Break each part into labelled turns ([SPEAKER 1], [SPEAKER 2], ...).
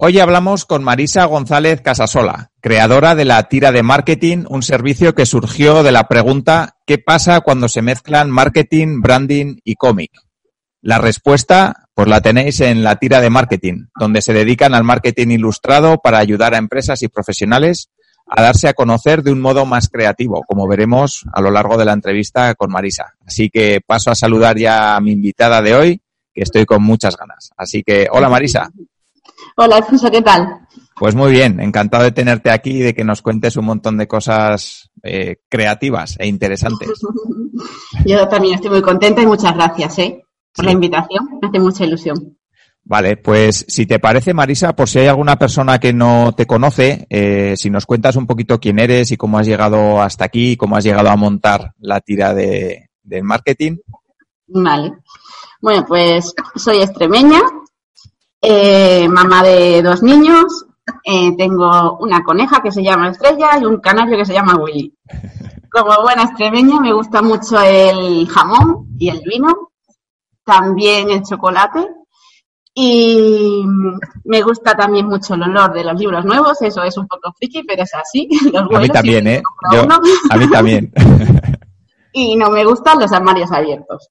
[SPEAKER 1] Hoy hablamos con Marisa González Casasola, creadora de la tira de marketing, un servicio que surgió de la pregunta ¿qué pasa cuando se mezclan marketing, branding y cómic? La respuesta, pues la tenéis en la tira de marketing, donde se dedican al marketing ilustrado para ayudar a empresas y profesionales a darse a conocer de un modo más creativo, como veremos a lo largo de la entrevista con Marisa. Así que paso a saludar ya a mi invitada de hoy, que estoy con muchas ganas. Así que, hola Marisa.
[SPEAKER 2] Hola, Alfonso, ¿qué tal?
[SPEAKER 1] Pues muy bien, encantado de tenerte aquí y de que nos cuentes un montón de cosas eh, creativas e interesantes.
[SPEAKER 2] Yo también estoy muy contenta y muchas gracias ¿eh? por la invitación, me hace mucha ilusión.
[SPEAKER 1] Vale, pues si te parece, Marisa, por si hay alguna persona que no te conoce, eh, si nos cuentas un poquito quién eres y cómo has llegado hasta aquí, cómo has llegado a montar la tira de, de marketing.
[SPEAKER 2] Vale. Bueno, pues soy extremeña, eh, mamá de dos niños, eh, tengo una coneja que se llama Estrella y un canario que se llama Willy. Como buena extremeña me gusta mucho el jamón y el vino, también el chocolate y me gusta también mucho el olor de los libros nuevos, eso es un poco friki, pero es así.
[SPEAKER 1] a mí también, ¿eh? a mí también.
[SPEAKER 2] y no me gustan los armarios abiertos.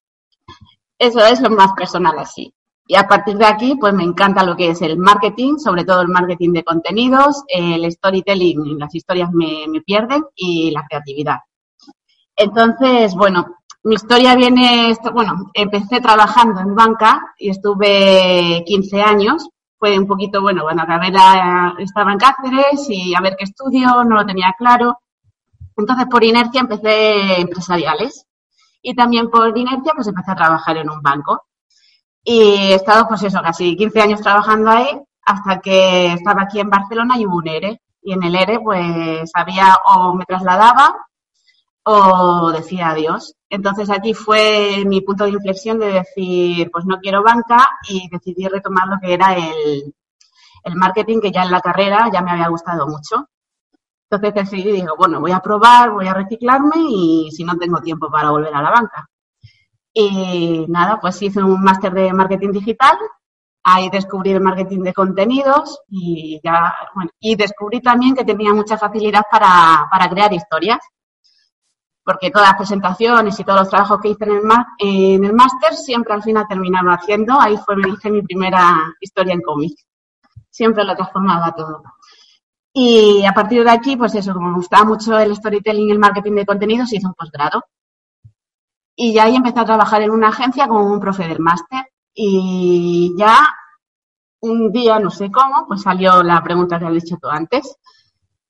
[SPEAKER 2] Eso es lo más personal así. Y a partir de aquí, pues me encanta lo que es el marketing, sobre todo el marketing de contenidos, el storytelling, las historias me, pierden y la creatividad. Entonces, bueno, mi historia viene, bueno, empecé trabajando en banca y estuve 15 años. Fue un poquito, bueno, bueno, acabé la, estaba en Cáceres y a ver qué estudio, no lo tenía claro. Entonces, por inercia empecé empresariales y también por inercia pues empecé a trabajar en un banco. Y he estado, pues eso, casi 15 años trabajando ahí hasta que estaba aquí en Barcelona y hubo un ERE. Y en el ERE, pues había o me trasladaba o decía adiós. Entonces aquí fue mi punto de inflexión de decir, pues no quiero banca y decidí retomar lo que era el, el marketing, que ya en la carrera ya me había gustado mucho. Entonces decidí, digo, bueno, voy a probar, voy a reciclarme y si no tengo tiempo para volver a la banca. Y nada, pues hice un máster de marketing digital. Ahí descubrí el marketing de contenidos y ya, bueno, y descubrí también que tenía mucha facilidad para, para crear historias. Porque todas las presentaciones y todos los trabajos que hice en el, en el máster siempre al final terminaba haciendo. Ahí fue, me hice mi primera historia en cómic. Siempre lo transformaba todo. Y a partir de aquí, pues eso, como me gustaba mucho el storytelling y el marketing de contenidos, hice un posgrado. Y ya ahí empecé a trabajar en una agencia como un profe del máster. Y ya un día, no sé cómo, pues salió la pregunta que has dicho tú antes.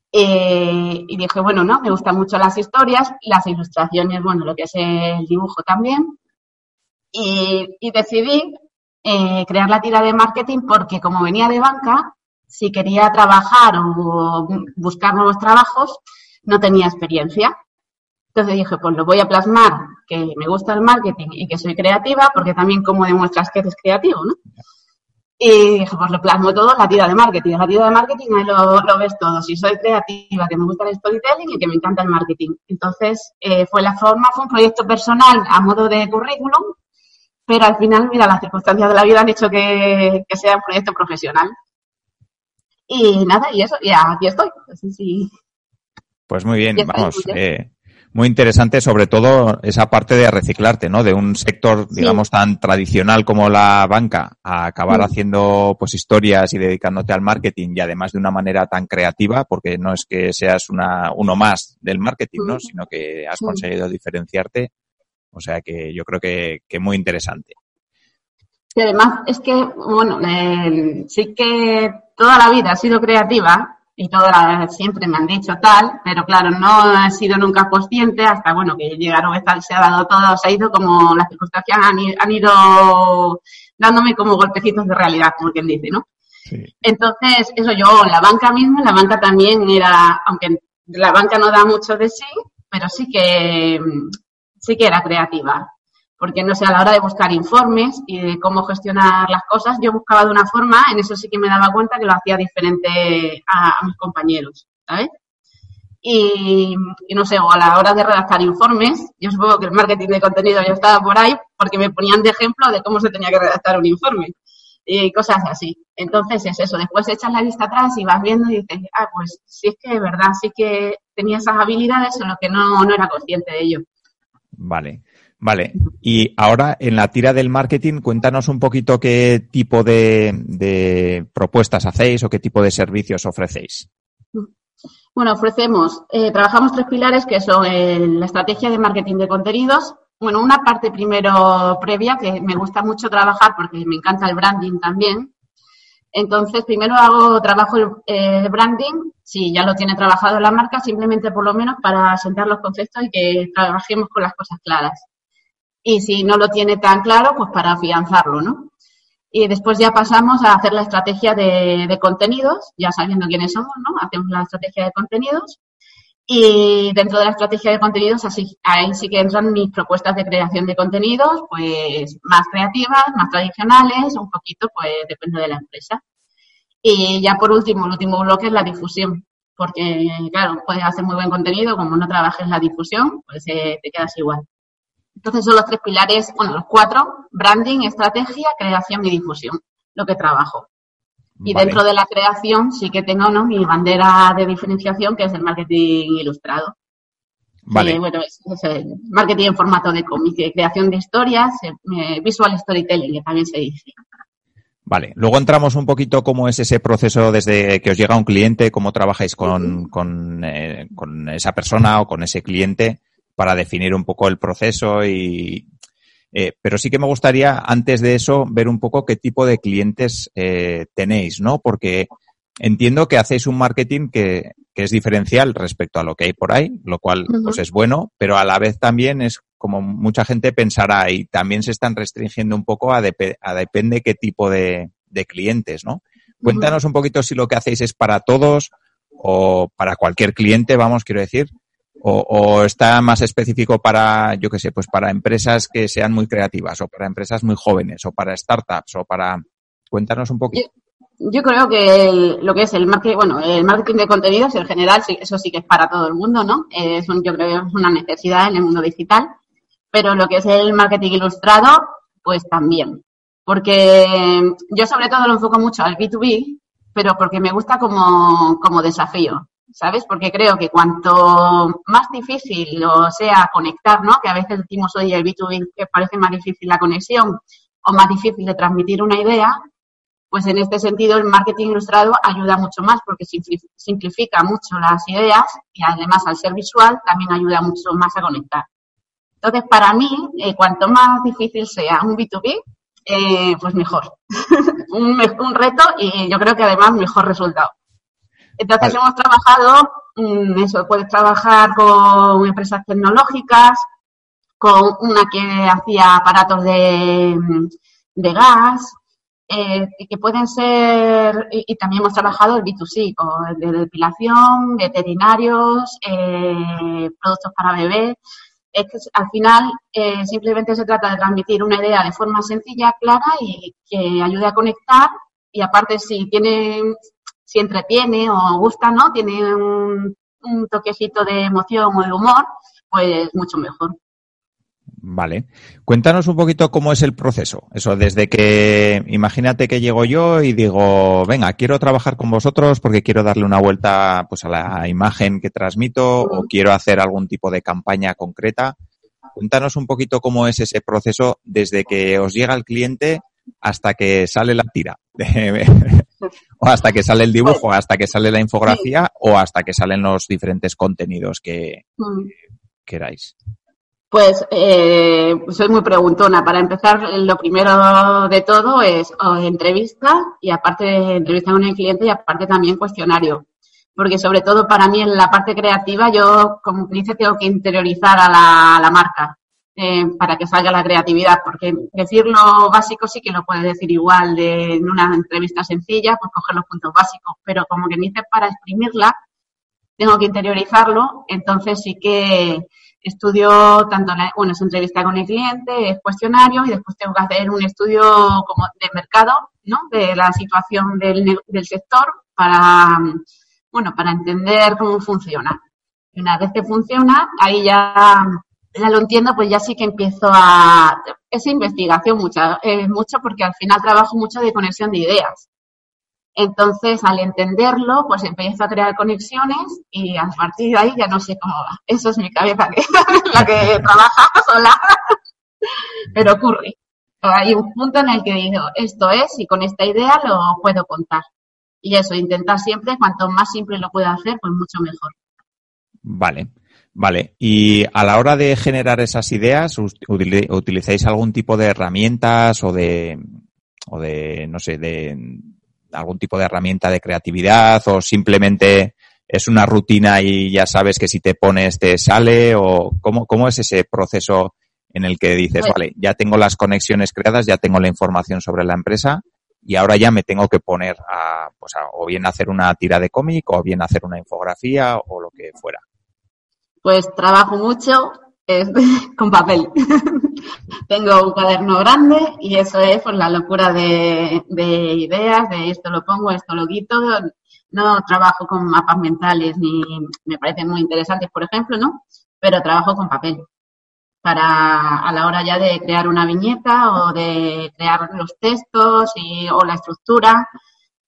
[SPEAKER 2] Eh, y dije, bueno, no, me gustan mucho las historias, las ilustraciones, bueno, lo que es el dibujo también. Y, decidí eh, crear la tira de marketing porque como venía de banca, si quería trabajar o buscar nuevos trabajos, no tenía experiencia. Entonces dije, pues lo voy a plasmar, que me gusta el marketing y que soy creativa, porque también como demuestras que eres creativo, ¿no? Y dije, pues lo plasmo todo en la tira de marketing. la tira de marketing ahí lo, ves todo. Si soy creativa, que me gusta el storytelling y que me encanta el marketing. Entonces, eh, fue la forma, fue un proyecto personal a modo de currículum, pero al final, mira, las circunstancias de la vida han hecho que, sea un proyecto profesional. Y nada, y eso, y aquí estoy.
[SPEAKER 1] Pues muy bien, vamos. Eh, muy interesante, sobre todo esa parte de reciclarte, ¿no? De un sector, digamos, tan tradicional como la banca, a acabar haciendo pues historias y dedicándote al marketing y además de una manera tan creativa, porque no es que seas una, uno más del marketing, ¿no? Sino que has conseguido diferenciarte. O sea que yo creo que, que muy interesante.
[SPEAKER 2] Y además es que, bueno, eh, sí que toda la vida ha sido creativa, y todo siempre me han dicho tal, pero claro, no he sido nunca consciente hasta, bueno, que llegaron, se ha dado todo, se ha ido como las circunstancias han, ido dándome como golpecitos de realidad, como quien dice, ¿no? Entonces, eso yo, la banca misma, la banca también era, aunque la banca no da mucho de sí, pero sí que, sí que era creativa. Porque, no sé, a la hora de buscar informes y de cómo gestionar las cosas, yo buscaba de una forma, en eso sí que me daba cuenta que lo hacía diferente a, mis compañeros, ¿sabes? Y, no sé, o a la hora de redactar informes, yo supongo que el marketing de contenido ya estaba por ahí porque me ponían de ejemplo de cómo se tenía que redactar un informe y cosas así. Entonces es eso, después echas la vista atrás y vas viendo y dices, ah, pues sí es que es verdad, sí que tenía esas habilidades, solo que no, no era consciente de ello.
[SPEAKER 1] Vale. Vale, y ahora en la tira del marketing, cuéntanos un poquito qué tipo de, propuestas hacéis o qué tipo de servicios ofrecéis.
[SPEAKER 2] Bueno, ofrecemos, eh, trabajamos tres pilares que son la estrategia de marketing de contenidos, bueno, una parte primero previa que me gusta mucho trabajar porque me encanta el branding también. Entonces, primero hago trabajo el, eh, branding, si ya lo tiene trabajado la marca, simplemente por lo menos para sentar los conceptos y que trabajemos con las cosas claras. Y si no lo tiene tan claro, pues para afianzarlo, ¿no? Y después ya pasamos a hacer la estrategia de, contenidos, ya sabiendo quiénes somos, ¿no? Hacemos la estrategia de contenidos y dentro de la estrategia de contenidos, así, ahí sí que entran mis propuestas de creación de contenidos, pues más creativas, más tradicionales, un poquito, pues depende de la empresa. Y ya por último, el último bloque es la difusión, porque claro, puedes hacer muy buen contenido, como no trabajes la difusión, pues eh, te quedas igual. Entonces son los tres pilares, bueno, los cuatro, branding, estrategia, creación y difusión, lo que trabajo. Y dentro de la creación sí que tengo ¿no? mi bandera de diferenciación, que es el marketing ilustrado. Vale. Eh, bueno, es, marketing en formato de cómic, creación de historias, eh, visual storytelling, que también se dice.
[SPEAKER 1] Vale, luego entramos un poquito cómo es ese proceso desde que os llega un cliente, cómo trabajáis con, con, eh, con esa persona o con ese cliente para definir un poco el proceso y, eh, pero sí que me gustaría, antes de eso, ver un poco qué tipo de clientes eh, tenéis, ¿no? Porque entiendo que hacéis un marketing que, es diferencial respecto a lo que hay por ahí, lo cual pues es bueno, pero a la vez también es como mucha gente pensará y también se están restringiendo un poco a, depende qué tipo de, clientes, ¿no? Cuéntanos un poquito si lo que hacéis es para todos o para cualquier cliente, vamos, quiero decir, o, está más específico para, yo qué sé, pues para empresas que sean muy creativas o para empresas muy jóvenes o para startups o para... Cuéntanos un poquito.
[SPEAKER 2] Yo, creo que lo que es el marketing, bueno, el marketing de contenidos en general, eso sí que es para todo el mundo, ¿no? Es yo creo que es una necesidad en el mundo digital, pero lo que es el marketing ilustrado, pues también. Porque yo sobre todo lo enfoco mucho al B2B, pero porque me gusta como, como desafío. ¿Sabes? Porque creo que cuanto más difícil lo sea conectar, ¿no? Que a veces decimos, hoy el B2B que parece más difícil la conexión o más difícil de transmitir una idea, pues en este sentido el marketing ilustrado ayuda mucho más porque simplifica mucho las ideas y además al ser visual también ayuda mucho más a conectar. Entonces, para mí, eh, cuanto más difícil sea un B2B, eh, pues mejor. un reto y yo creo que además mejor resultado. Entonces hemos trabajado, mm, eso, puedes trabajar con empresas tecnológicas, con una que hacía aparatos de, de gas, eh, que pueden ser, y, también hemos trabajado el B2C, con de depilación, veterinarios, eh, productos para bebés. Es que al final eh, simplemente se trata de transmitir una idea de forma sencilla, clara y que ayude a conectar. Y aparte, si tienen si entretiene o gusta, ¿no? Tiene un, toquecito de emoción o de humor, pues mucho mejor.
[SPEAKER 1] Vale. Cuéntanos un poquito cómo es el proceso. Eso, desde que, imagínate que llego yo y digo, venga, quiero trabajar con vosotros porque quiero darle una vuelta pues, a la imagen que transmito o quiero hacer algún tipo de campaña concreta. Cuéntanos un poquito cómo es ese proceso desde que os llega el cliente hasta que sale la tira. o hasta que sale el dibujo, hasta que sale la infografía o hasta que salen los diferentes contenidos que, mm. queráis.
[SPEAKER 2] Pues eh, soy muy preguntona. Para empezar, lo primero de todo es entrevista y aparte de entrevista con el cliente y aparte también cuestionario. Porque sobre todo para mí en la parte creativa yo, como dice, tengo que interiorizar a la, a la marca. Eh, para que salga la creatividad, porque decir lo básico sí que lo puedes decir igual de, en una entrevista sencilla, pues coger los puntos básicos, pero como que dices para exprimirla, tengo que interiorizarlo, entonces sí que estudio tanto, la, bueno, es entrevista con el cliente, es cuestionario y después tengo que hacer un estudio como de mercado, ¿no? De la situación del, del sector para, bueno, para entender cómo funciona. Y una vez que funciona, ahí ya, ya lo entiendo, pues ya sí que empiezo a, esa investigación mucha, eh, mucho porque al final trabajo mucho de conexión de ideas. Entonces, al entenderlo, pues empiezo a crear conexiones y a partir de ahí ya no sé cómo va. Eso es mi cabeza, que la que trabaja sola, pero ocurre. Hay un punto en el que digo, esto es, y con esta idea lo puedo contar. Y eso, intentar siempre, cuanto más simple lo pueda hacer, pues mucho mejor.
[SPEAKER 1] Vale. Vale, y a la hora de generar esas ideas, ¿utilizáis algún tipo de herramientas o de, o de, no sé, de algún tipo de herramienta de creatividad o simplemente es una rutina y ya sabes que si te pones te sale o cómo, cómo es ese proceso en el que dices, pues vale, ya tengo las conexiones creadas, ya tengo la información sobre la empresa y ahora ya me tengo que poner a, pues a, o bien hacer una tira de cómic o bien hacer una infografía o lo que fuera.
[SPEAKER 2] Pues trabajo mucho con papel. Tengo un cuaderno grande y eso es pues, la locura de, ideas, de esto lo pongo, esto lo quito. No trabajo con mapas mentales ni me parecen muy interesantes, por ejemplo, ¿no? Pero trabajo con papel para a la hora ya de crear una viñeta o de crear los textos y, o la estructura.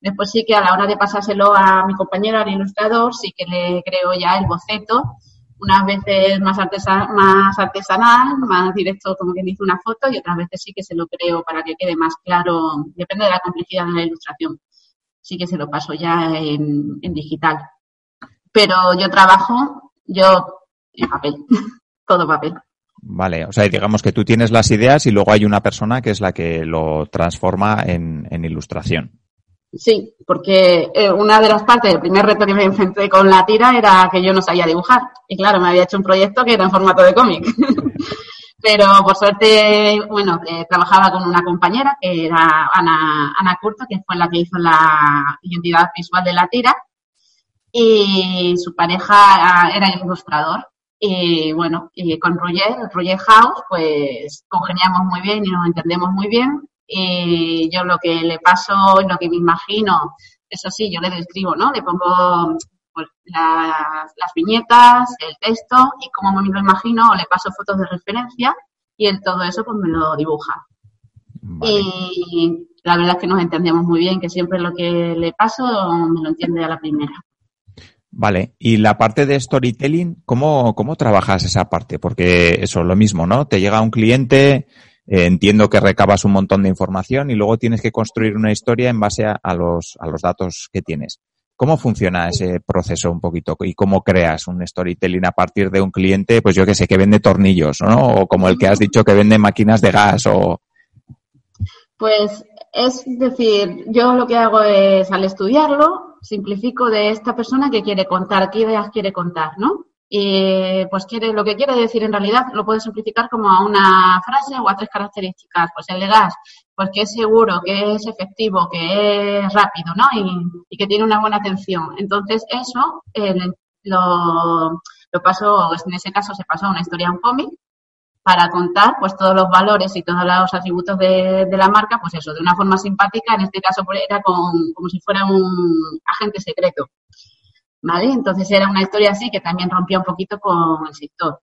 [SPEAKER 2] Después sí que a la hora de pasárselo a mi compañero, al ilustrador, sí que le creo ya el boceto unas veces más, más artesanal, más directo, como quien dice una foto, y otras veces sí que se lo creo para que quede más claro, depende de la complejidad de la ilustración. Sí que se lo paso ya en, digital. Pero yo trabajo, yo en papel, todo papel.
[SPEAKER 1] Vale, o sea, digamos que tú tienes las ideas y luego hay una persona que es la que lo transforma en, en ilustración.
[SPEAKER 2] Sí, porque eh, una de las partes del primer reto que me enfrenté con la tira era que yo no sabía dibujar. Y claro, me había hecho un proyecto que era en formato de cómic. Pero por suerte, bueno, eh, trabajaba con una compañera que era Ana, Ana Curto, que fue la que hizo la identidad visual de la tira. Y su pareja ah, era ilustrador. Y bueno, y con Roger, Roger House, pues congeniamos muy bien y nos entendemos muy bien y yo lo que le paso, lo que me imagino, eso sí, yo le describo, ¿no? Le pongo pues, las, viñetas, el texto y como me lo imagino, le paso fotos de referencia y en todo eso pues me lo dibuja. Y la verdad es que nos entendemos muy bien, que siempre lo que le paso me lo entiende a la primera.
[SPEAKER 1] Vale, y la parte de storytelling, ¿cómo, cómo trabajas esa parte? Porque eso, lo mismo, ¿no? Te llega un cliente, eh, entiendo que recabas un montón de información y luego tienes que construir una historia en base a, los, a los datos que tienes. ¿Cómo funciona ese proceso un poquito y cómo creas un storytelling a partir de un cliente, pues yo que sé, que vende tornillos, ¿no? O como el que has dicho que vende máquinas de gas o...
[SPEAKER 2] Pues es decir, yo lo que hago es al estudiarlo, simplifico de esta persona que quiere contar, qué ideas quiere contar, ¿no? Y pues quiere, lo que quiere decir en realidad lo puede simplificar como a una frase o a tres características. Pues el de pues que es seguro, que es efectivo, que es rápido, ¿no? Y, que tiene una buena atención. Entonces eso eh, lo, lo pasó, en ese caso se pasó a una historia, un cómic, para contar pues todos los valores y todos los atributos de, de, la marca, pues eso, de una forma simpática, en este caso pues, era con, como si fuera un agente secreto. ¿Vale? Entonces era una historia así que también rompía un poquito con el sector.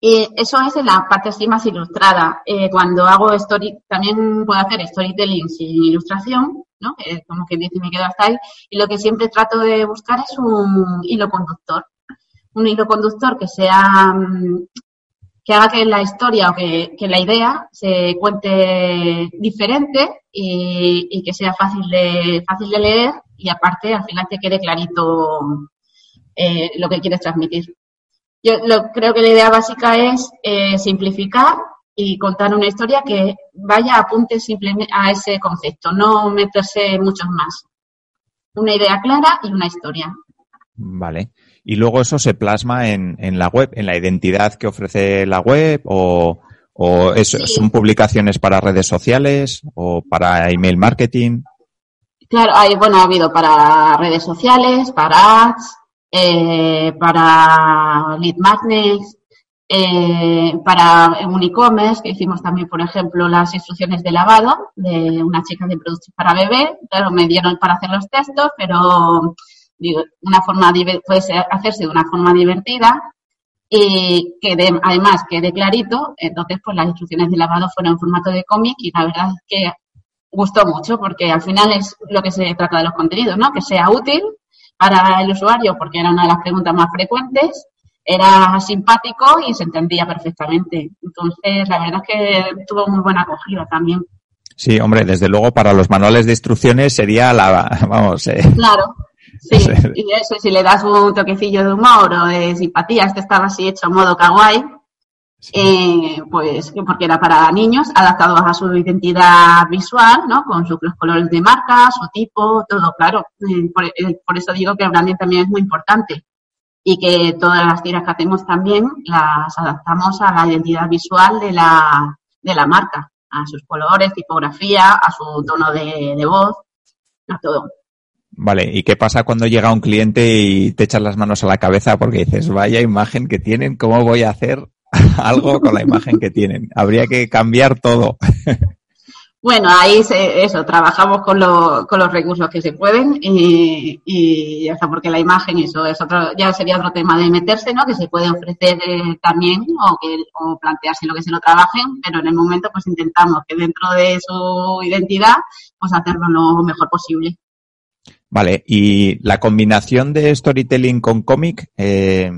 [SPEAKER 2] Y eso es en la parte así más ilustrada. Eh, cuando hago story, también puedo hacer storytelling sin ilustración, ¿no? como que dice, me quedo hasta ahí. Y lo que siempre trato de buscar es un hilo conductor. Un hilo conductor que sea, mm, que haga que la historia o que, que la idea se cuente diferente y, y, que sea fácil de, fácil de leer y aparte al final te quede clarito eh, lo que quieres transmitir. Yo lo, creo que la idea básica es eh, simplificar y contar una historia que vaya apunte simplemente a ese concepto, no meterse muchos más. Una idea clara y una historia.
[SPEAKER 1] Vale. Y luego eso se plasma en, en la web, en la identidad que ofrece la web o, o son publicaciones para redes sociales o para email marketing.
[SPEAKER 2] Claro, hay, bueno, ha habido para redes sociales, para ads, eh, para lead magnets, eh, para un e-commerce, que hicimos también, por ejemplo, las instrucciones de lavado de una chica de productos para bebé. Claro, me dieron para hacer los textos, pero digo, una forma puede hacerse de una forma divertida y que además quede clarito. Entonces, pues las instrucciones de lavado fueron en formato de cómic y la verdad es que gustó mucho porque al final es lo que se trata de los contenidos, ¿no? Que sea útil para el usuario porque era una de las preguntas más frecuentes era simpático y se entendía perfectamente. Entonces, la verdad es que tuvo muy buena acogida también.
[SPEAKER 1] Sí, hombre, desde luego para los manuales de instrucciones sería la, vamos. Eh.
[SPEAKER 2] Claro, sí, y eso, si le das un toquecillo de humor o de simpatía, este estaba así hecho a modo kawaii, eh, pues porque era para niños, adaptados a su identidad visual, ¿no? Con sus colores de marca, su tipo, todo, claro. Eh, por, por, eso digo que el branding también es muy importante y que todas las tiras que hacemos también las adaptamos a la identidad visual de la, de la marca, a sus colores, tipografía, a su tono de, voz, a todo.
[SPEAKER 1] Vale, ¿y qué pasa cuando llega un cliente y te echas las manos a la cabeza porque dices, vaya imagen que tienen, ¿cómo voy a hacer algo con la imagen que tienen? Habría que cambiar todo.
[SPEAKER 2] Bueno, ahí eso, trabajamos con, con los recursos que se pueden y, está, porque la imagen, eso es otro, ya sería otro tema de meterse, ¿no? Que se puede ofrecer eh, también o, que, o plantearse lo que se lo trabajen, pero en el momento pues intentamos que dentro de su identidad, pues hacerlo lo mejor posible.
[SPEAKER 1] Vale, y la combinación de storytelling con cómic, eh,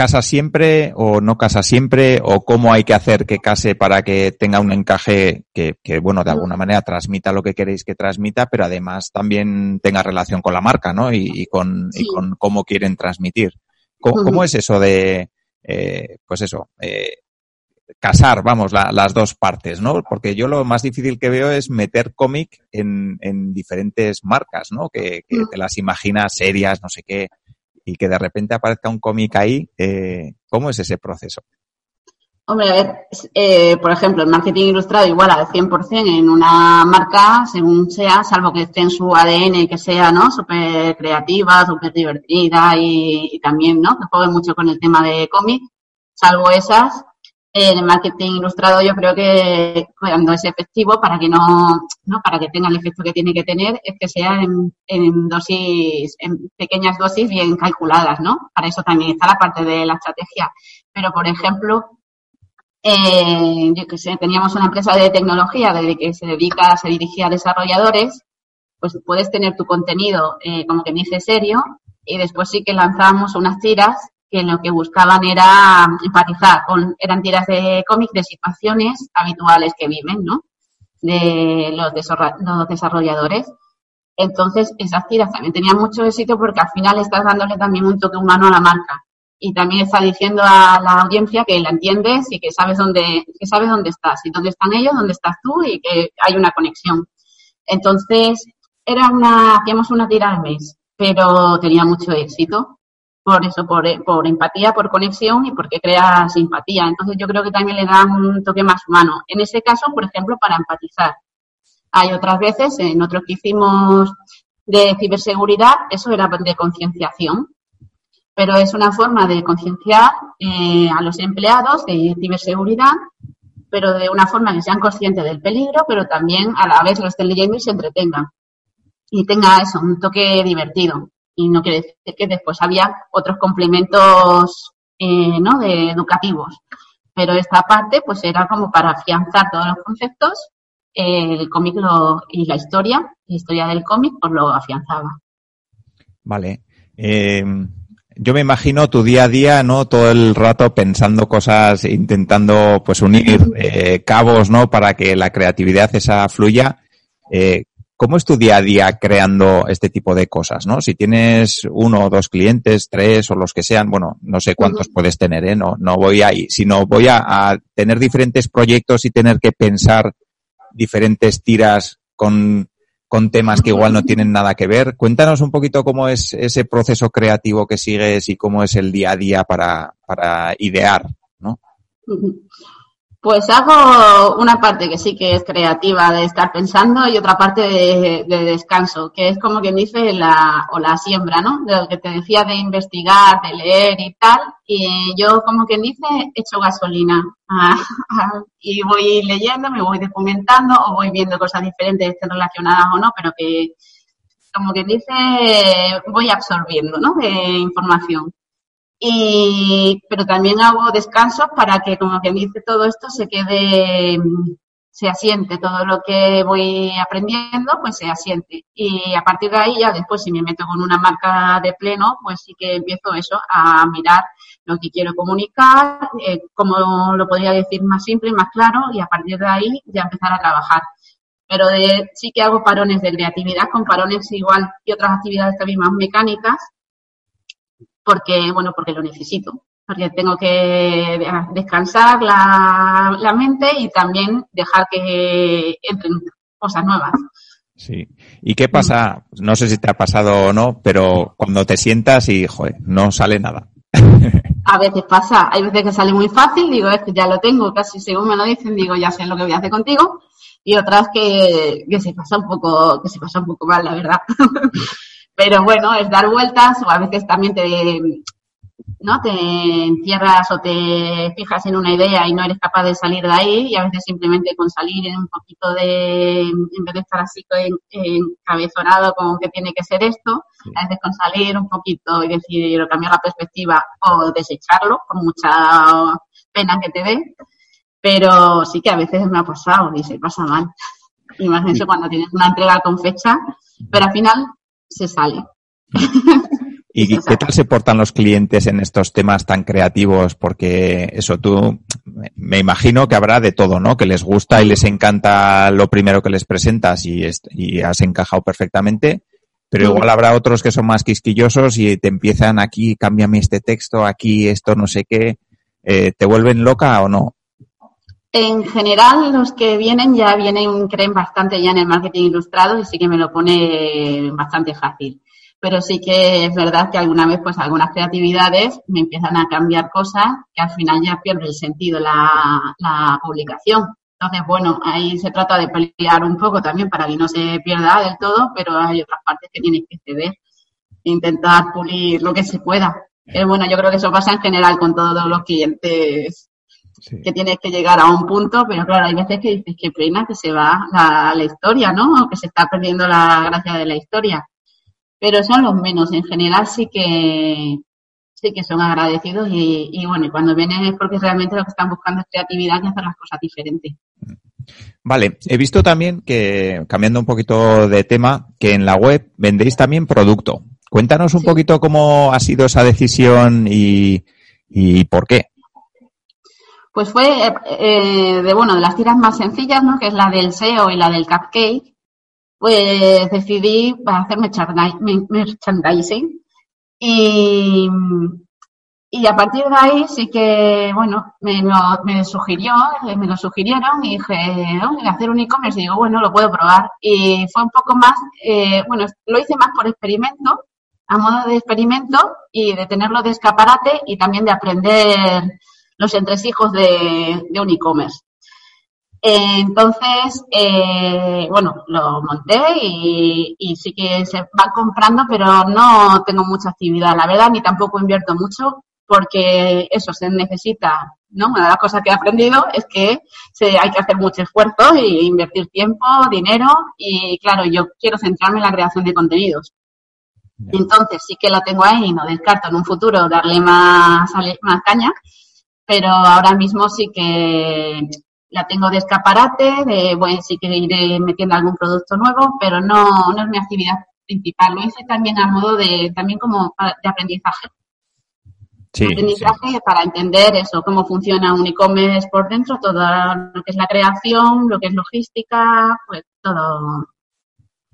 [SPEAKER 1] casa siempre o no casa siempre o cómo hay que hacer que case para que tenga un encaje que, bueno, de alguna manera transmita lo que queréis que transmita, pero además también tenga relación con la marca, ¿no? Y, con, con cómo quieren transmitir. ¿Cómo, es eso de, eh, pues eso, eh, casar, vamos, las dos partes, ¿no? Porque yo lo más difícil que veo es meter cómic en, en diferentes marcas, ¿no? Que, que te las imaginas serias, no sé qué y que de repente aparezca un cómic ahí, eh, ¿cómo es ese proceso?
[SPEAKER 2] Hombre, a ver, eh, por ejemplo, el marketing ilustrado igual al 100% en una marca, según sea, salvo que esté en su ADN que sea, ¿no? Súper creativa, súper divertida y, también, ¿no? Que juegue mucho con el tema de cómic, salvo esas, el marketing ilustrado yo creo que cuando es efectivo para que no, no para que tenga el efecto que tiene que tener es que sea en, dosis en pequeñas dosis bien calculadas no para eso también está la parte de la estrategia. Pero por ejemplo eh, yo que sé teníamos una empresa de tecnología de que se dedica se dirigía a desarrolladores pues puedes tener tu contenido eh, como que dice serio y después sí que lanzamos unas tiras que lo que buscaban era empatizar con, eran tiras de cómics de situaciones habituales que viven, ¿no? De los, desarrolladores. Entonces, esas tiras también tenían mucho éxito porque al final estás dándole también un toque humano a la marca. Y también está diciendo a la audiencia que la entiendes y que sabes dónde, que sabes dónde estás y dónde están ellos, dónde estás tú y que hay una conexión. Entonces, era una, hacíamos una tira al mes, pero tenía mucho éxito por eso, por, empatía, por conexión y porque crea simpatía. Entonces yo creo que también le da un toque más humano. En ese caso, por ejemplo, para empatizar. Hay otras veces, en otros que hicimos de ciberseguridad, eso era de concienciación, pero es una forma de concienciar eh, a los empleados de ciberseguridad, pero de una forma que sean conscientes del peligro, pero también a la vez los estén y se entretengan. Y tenga eso, un toque divertido y no quiere decir que después había otros complementos eh, ¿no? de educativos. Pero esta parte pues era como para afianzar todos los conceptos, el cómic y la historia, la historia del cómic pues lo afianzaba.
[SPEAKER 1] Vale. Eh, yo me imagino tu día a día, ¿no? Todo el rato pensando cosas, intentando pues unir eh, cabos, ¿no? Para que la creatividad esa fluya. Eh, ¿Cómo es tu día a día creando este tipo de cosas, no? Si tienes uno o dos clientes, tres o los que sean, bueno, no sé cuántos puedes tener, ¿eh? No, no voy ahí, sino voy a, tener diferentes proyectos y tener que pensar diferentes tiras con, con temas que igual no tienen nada que ver. Cuéntanos un poquito cómo es ese proceso creativo que sigues y cómo es el día a día para, para idear, ¿no?
[SPEAKER 2] Pues hago una parte que sí que es creativa de estar pensando y otra parte de, descanso, que es como quien dice la, o la siembra, ¿no? De lo que te decía de investigar, de leer y tal. Y yo como quien dice echo gasolina y voy leyendo, me voy documentando o voy viendo cosas diferentes, estén relacionadas o no, pero que como quien dice voy absorbiendo, ¿no? De información. Y, pero también hago descansos para que, como quien dice, todo esto se quede, se asiente, todo lo que voy aprendiendo, pues se asiente. Y a partir de ahí ya después, si me meto con una marca de pleno, pues sí que empiezo eso, a mirar lo que quiero comunicar, eh, cómo lo podría decir más simple, y más claro, y a partir de ahí ya empezar a trabajar. Pero de, sí que hago parones de creatividad con parones igual y otras actividades también más mecánicas, porque, bueno, porque lo necesito, porque tengo que descansar la, la mente y también dejar que entren cosas nuevas.
[SPEAKER 1] Sí. ¿Y qué pasa? No sé si te ha pasado o no, pero cuando te sientas y, joder, no sale nada.
[SPEAKER 2] A veces pasa, hay veces que sale muy fácil, digo, es que ya lo tengo, casi según me lo dicen, digo, ya sé lo que voy a hacer contigo, y otras que, que se pasa un poco, que se pasa un poco mal, la verdad. Pero bueno, es dar vueltas o a veces también te, ¿no? Te encierras o te fijas en una idea y no eres capaz de salir de ahí y a veces simplemente con salir en un poquito de, en vez de estar así encabezonado como que tiene que ser esto, a veces con salir un poquito y decir cambiar la perspectiva o desecharlo con mucha pena que te dé, pero sí que a veces me ha pasado y se pasa mal. Imagínate cuando tienes una entrega con fecha, pero al final se sale.
[SPEAKER 1] ¿Y qué tal se portan los clientes en estos temas tan creativos? Porque eso tú, me imagino que habrá de todo, ¿no? Que les gusta y les encanta lo primero que les presentas y, y has encajado perfectamente, pero igual habrá otros que son más quisquillosos y te empiezan aquí, cámbiame este texto, aquí esto, no sé qué. Eh, ¿Te vuelven loca o no?
[SPEAKER 2] En general, los que vienen ya vienen, creen bastante ya en el marketing ilustrado y sí que me lo pone bastante fácil. Pero sí que es verdad que alguna vez, pues algunas creatividades me empiezan a cambiar cosas que al final ya pierde el sentido la, la publicación. Entonces, bueno, ahí se trata de pelear un poco también para que no se pierda del todo, pero hay otras partes que tienes que ceder, intentar pulir lo que se pueda. Pero bueno, yo creo que eso pasa en general con todos los clientes que tienes que llegar a un punto, pero claro, hay veces que dices que pena que se va la, la historia, ¿no? O que se está perdiendo la gracia de la historia. Pero son los menos, en general sí que sí que son agradecidos y, y bueno, y cuando vienen es porque realmente lo que están buscando es creatividad y hacer las cosas diferentes.
[SPEAKER 1] Vale, he visto también que, cambiando un poquito de tema, que en la web vendéis también producto. Cuéntanos un poquito cómo ha sido esa decisión y, y por qué.
[SPEAKER 2] Pues fue eh, eh, de, bueno, de las tiras más sencillas, ¿no? Que es la del SEO y la del cupcake. Pues decidí hacer merchandising. Y, y a partir de ahí sí que, bueno, me, me sugirió, me lo sugirieron y dije, ¿no? hacer un e-commerce. Digo, bueno, lo puedo probar. Y fue un poco más, eh, bueno, lo hice más por experimento, a modo de experimento y de tenerlo de escaparate y también de aprender los entresijos de, de un e-commerce. entonces, eh, bueno, lo monté y, y, sí que se van comprando, pero no tengo mucha actividad, la verdad, ni tampoco invierto mucho porque eso se necesita, ¿no? Una de las cosas que he aprendido es que se, hay que hacer mucho esfuerzo e invertir tiempo, dinero y, claro, yo quiero centrarme en la creación de contenidos. Entonces sí que la tengo ahí y no descarto en un futuro darle más, más caña, pero ahora mismo sí que la tengo de escaparate, de, bueno, sí que iré metiendo algún producto nuevo, pero no, no es mi actividad principal. Lo hice también a modo de, también como de aprendizaje. Sí, aprendizaje para entender eso, cómo funciona un e-commerce por dentro, todo lo que es la creación, lo que es logística, pues todo,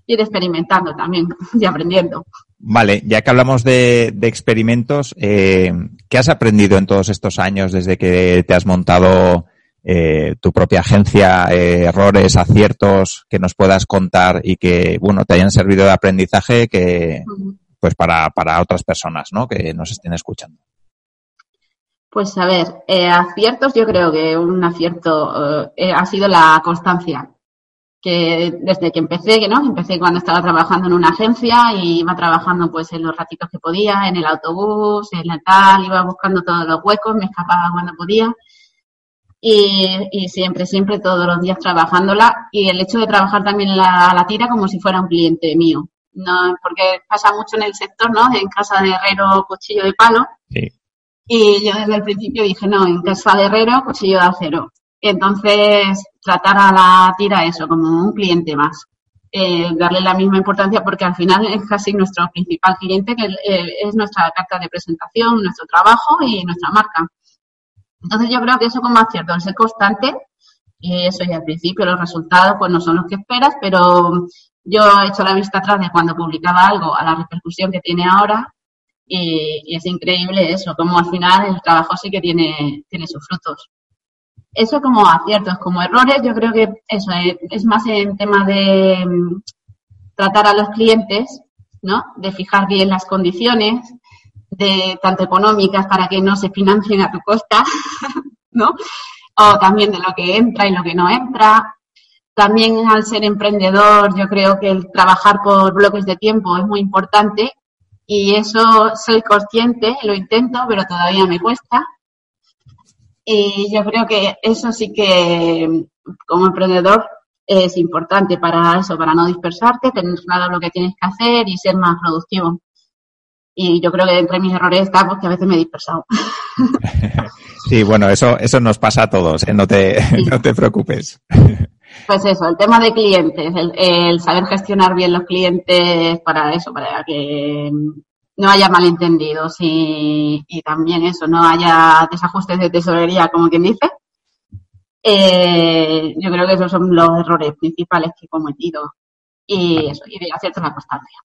[SPEAKER 2] ir experimentando también y aprendiendo.
[SPEAKER 1] Vale, ya que hablamos de, experimentos, eh, ¿qué has aprendido en todos estos años desde que te has montado eh, tu propia agencia, eh, errores, aciertos que nos puedas contar y que, bueno, te hayan servido de aprendizaje que, pues para, para otras personas, ¿no? Que nos estén escuchando.
[SPEAKER 2] Pues a ver, eh, aciertos, yo creo que un acierto eh, ha sido la constancia. Que desde que empecé, que no, empecé cuando estaba trabajando en una agencia y iba trabajando pues en los ratitos que podía, en el autobús, en la tal, iba buscando todos los huecos, me escapaba cuando podía y, y, siempre, siempre, todos los días trabajándola y el hecho de trabajar también la, la tira como si fuera un cliente mío. No, porque pasa mucho en el sector, ¿no? En casa de herrero, cuchillo de palo. Sí. Y yo desde el principio dije, no, en casa de herrero, cuchillo de acero. Entonces, tratar a la tira eso como un cliente más. Eh, darle la misma importancia porque al final es casi nuestro principal cliente, que eh, es nuestra carta de presentación, nuestro trabajo y nuestra marca. Entonces yo creo que eso como acierto, el ser constante, y eso ya al principio los resultados pues no son los que esperas, pero yo he hecho la vista atrás de cuando publicaba algo a la repercusión que tiene ahora y, es increíble eso, como al final el trabajo sí que tiene, tiene sus frutos. Eso como aciertos, como errores, yo creo que eso es, es más en tema de mm, tratar a los clientes, ¿no? De fijar bien las condiciones, de tanto económicas para que no se financien a tu costa, ¿no? O también de lo que entra y lo que no entra. También al ser emprendedor, yo creo que el trabajar por bloques de tiempo es muy importante y eso soy consciente, lo intento, pero todavía me cuesta. Y yo creo que eso sí que como emprendedor es importante para eso, para no dispersarte, tener claro lo que tienes que hacer y ser más productivo. Y yo creo que entre mis errores está pues, que a veces me he dispersado.
[SPEAKER 1] Sí, bueno, eso, eso nos pasa a todos, ¿eh? no, te, no te preocupes.
[SPEAKER 2] Pues eso, el tema de clientes, el, saber gestionar bien los clientes para eso, para que no haya malentendidos y, y también eso, no haya desajustes de tesorería, como quien dice. Eh, yo creo que esos son los errores principales que he cometido y eso, y de acierto la constancia.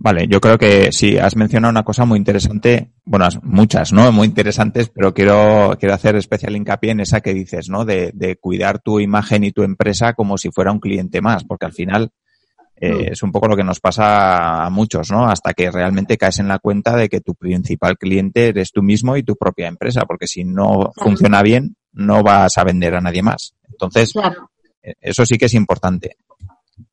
[SPEAKER 1] Vale, yo creo que sí, has mencionado una cosa muy interesante, bueno, muchas, ¿no? Muy interesantes, pero quiero, quiero hacer especial hincapié en esa que dices, ¿no? De, de cuidar tu imagen y tu empresa como si fuera un cliente más, porque al final eh, mm. es un poco lo que nos pasa a muchos, ¿no? Hasta que realmente caes en la cuenta de que tu principal cliente eres tú mismo y tu propia empresa, porque si no funciona bien, no vas a vender a nadie más. Entonces, eh, eso sí que es importante.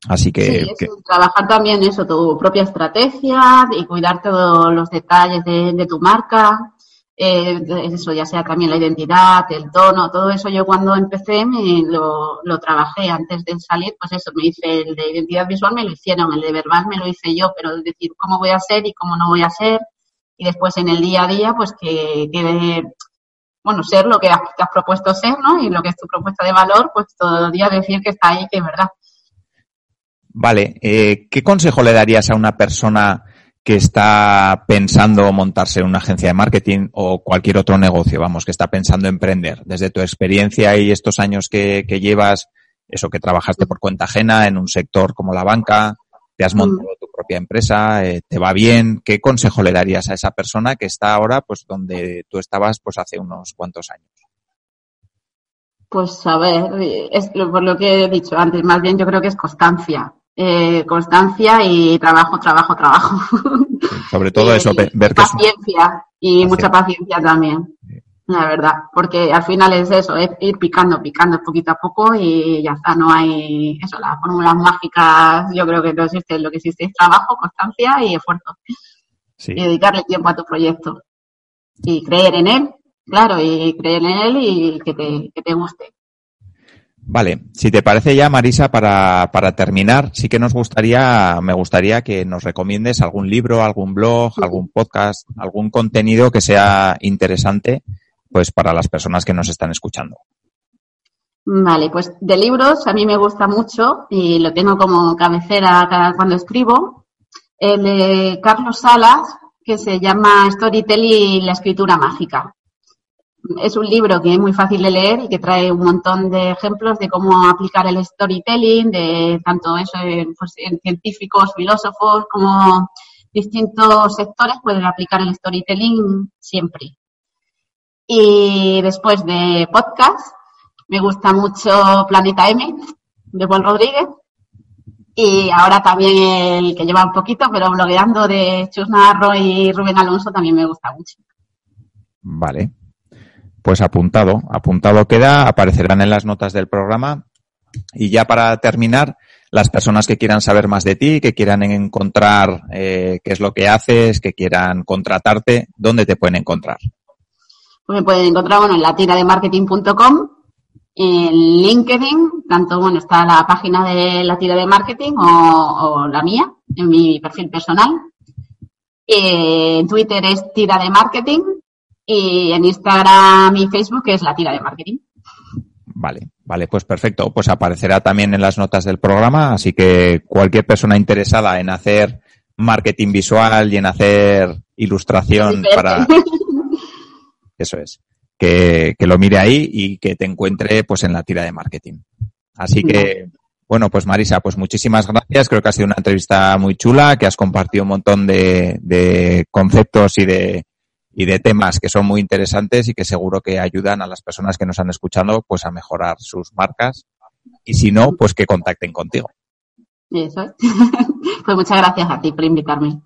[SPEAKER 1] Así que,
[SPEAKER 2] trabajar también eso, tu propia estrategia y cuidar todos los detalles de, tu marca. Eh, eso ya sea también la identidad, el tono, todo eso yo cuando empecé me lo, lo trabajé antes de salir, pues eso, me hice el de identidad visual, me lo hicieron, el de verbal me lo hice yo, pero decir, cómo voy a ser y cómo no voy a ser, y después en el día a día, pues que quede, bueno, ser lo que has, que has propuesto ser, ¿no? Y lo que es tu propuesta de valor, pues todo día decir que está ahí, que es verdad.
[SPEAKER 1] Vale, eh, ¿qué consejo le darías a una persona que está pensando montarse una agencia de marketing o cualquier otro negocio, vamos, que está pensando emprender? Desde tu experiencia y estos años que, llevas, eso que trabajaste por cuenta ajena en un sector como la banca, te has montado tu propia empresa, eh, te va bien, ¿qué consejo le darías a esa persona que está ahora, pues, donde tú estabas, pues, hace unos cuantos años?
[SPEAKER 2] Pues a ver, es por lo que he dicho antes, más bien yo creo que es constancia eh, constancia y trabajo, trabajo, trabajo.
[SPEAKER 1] Sobre todo eso, ver
[SPEAKER 2] que paciencia y mucha paciencia también. La verdad, porque al final es eso, es ir picando, picando poquito a poco y ya está, no hay eso, las fórmulas mágicas, yo creo que no existe, lo que existe es trabajo, constancia y esfuerzo. Y dedicarle tiempo a tu proyecto. Y creer en él, claro, y creer en él y que te, que te guste.
[SPEAKER 1] Vale, si te parece ya, Marisa, para, para terminar, sí que nos gustaría, me gustaría que nos recomiendes algún libro, algún blog, algún podcast, algún contenido que sea interesante, pues para las personas que nos están escuchando.
[SPEAKER 2] Vale, pues de libros a mí me gusta mucho y lo tengo como cabecera cada cuando escribo. El de Carlos Salas, que se llama Storytelling y la escritura mágica es un libro que es muy fácil de leer y que trae un montón de ejemplos de cómo aplicar el storytelling, de tanto eso en, pues, científicos, filósofos, como distintos sectores pueden aplicar el storytelling siempre. Y después de podcast, me gusta mucho Planeta M, de Juan Rodríguez. Y ahora también el que lleva un poquito, pero blogueando de Chus Narro y Rubén Alonso también me gusta mucho.
[SPEAKER 1] Vale, pues apuntado, apuntado queda, aparecerán en las notas del programa. Y ya para terminar, las personas que quieran saber más de ti, que quieran encontrar eh, qué es lo que haces, que quieran contratarte, ¿dónde te pueden encontrar?
[SPEAKER 2] Pues me pueden encontrar bueno, en la tira de marketing.com, en LinkedIn, tanto bueno, está la página de la tira de marketing o, la mía, en mi perfil personal. Eh, en Twitter es tira de marketing y en Instagram y Facebook es la tira de marketing.
[SPEAKER 1] Vale, vale, pues perfecto. Pues aparecerá también en las notas del programa, así que cualquier persona interesada en hacer marketing visual y en hacer ilustración para... Eso es. Que, que, lo mire ahí y que te encuentre pues en la tira de marketing. Así que, bueno, pues Marisa, pues muchísimas gracias. Creo que ha sido una entrevista muy chula, que has compartido un montón de, de conceptos y de, y de temas que son muy interesantes y que seguro que ayudan a las personas que nos han escuchado pues a mejorar sus marcas y si no, pues que contacten contigo.
[SPEAKER 2] Eso. pues muchas gracias a ti por invitarme.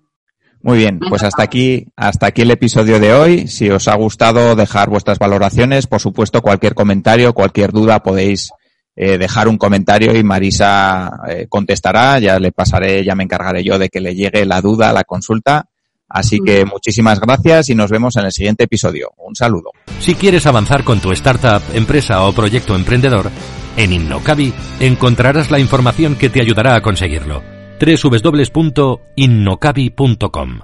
[SPEAKER 1] Muy bien, pues hasta aquí, hasta aquí el episodio de hoy. Si os ha gustado, dejar vuestras valoraciones. Por supuesto, cualquier comentario, cualquier duda podéis eh, dejar un comentario y Marisa eh, contestará. Ya le pasaré, ya me encargaré yo de que le llegue la duda, la consulta Así que muchísimas gracias y nos vemos en el siguiente episodio. Un saludo.
[SPEAKER 3] Si quieres avanzar con tu startup, empresa o proyecto emprendedor, en Innocabi encontrarás la información que te ayudará a conseguirlo. www.innocabi.com